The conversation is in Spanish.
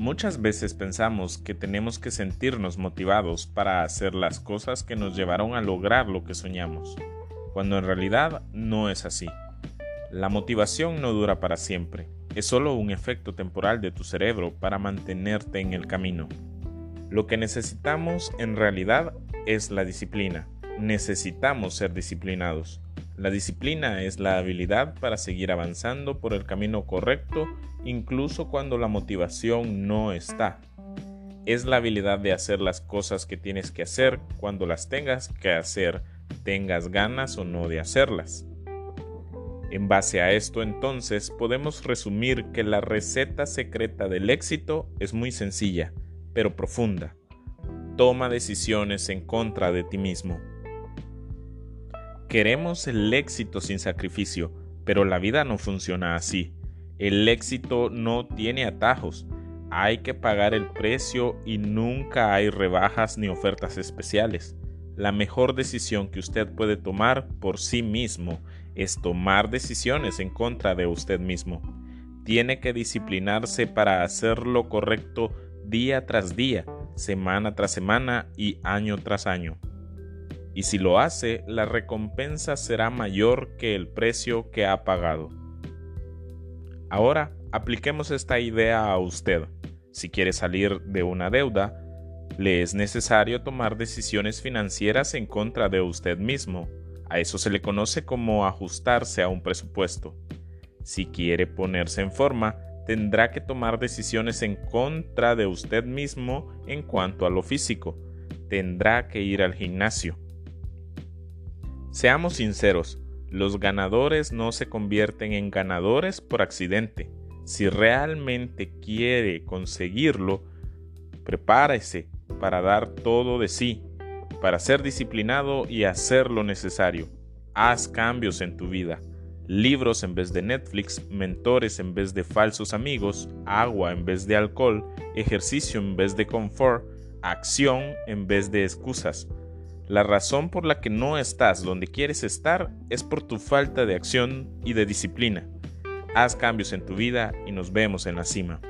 Muchas veces pensamos que tenemos que sentirnos motivados para hacer las cosas que nos llevaron a lograr lo que soñamos, cuando en realidad no es así. La motivación no dura para siempre, es solo un efecto temporal de tu cerebro para mantenerte en el camino. Lo que necesitamos en realidad es la disciplina. Necesitamos ser disciplinados. La disciplina es la habilidad para seguir avanzando por el camino correcto incluso cuando la motivación no está. Es la habilidad de hacer las cosas que tienes que hacer cuando las tengas que hacer, tengas ganas o no de hacerlas. En base a esto entonces podemos resumir que la receta secreta del éxito es muy sencilla, pero profunda. Toma decisiones en contra de ti mismo. Queremos el éxito sin sacrificio, pero la vida no funciona así. El éxito no tiene atajos. Hay que pagar el precio y nunca hay rebajas ni ofertas especiales. La mejor decisión que usted puede tomar por sí mismo es tomar decisiones en contra de usted mismo. Tiene que disciplinarse para hacer lo correcto día tras día, semana tras semana y año tras año. Y si lo hace, la recompensa será mayor que el precio que ha pagado. Ahora, apliquemos esta idea a usted. Si quiere salir de una deuda, le es necesario tomar decisiones financieras en contra de usted mismo. A eso se le conoce como ajustarse a un presupuesto. Si quiere ponerse en forma, tendrá que tomar decisiones en contra de usted mismo en cuanto a lo físico. Tendrá que ir al gimnasio. Seamos sinceros, los ganadores no se convierten en ganadores por accidente. Si realmente quiere conseguirlo, prepárese para dar todo de sí, para ser disciplinado y hacer lo necesario. Haz cambios en tu vida. Libros en vez de Netflix, mentores en vez de falsos amigos, agua en vez de alcohol, ejercicio en vez de confort, acción en vez de excusas. La razón por la que no estás donde quieres estar es por tu falta de acción y de disciplina. Haz cambios en tu vida y nos vemos en la cima.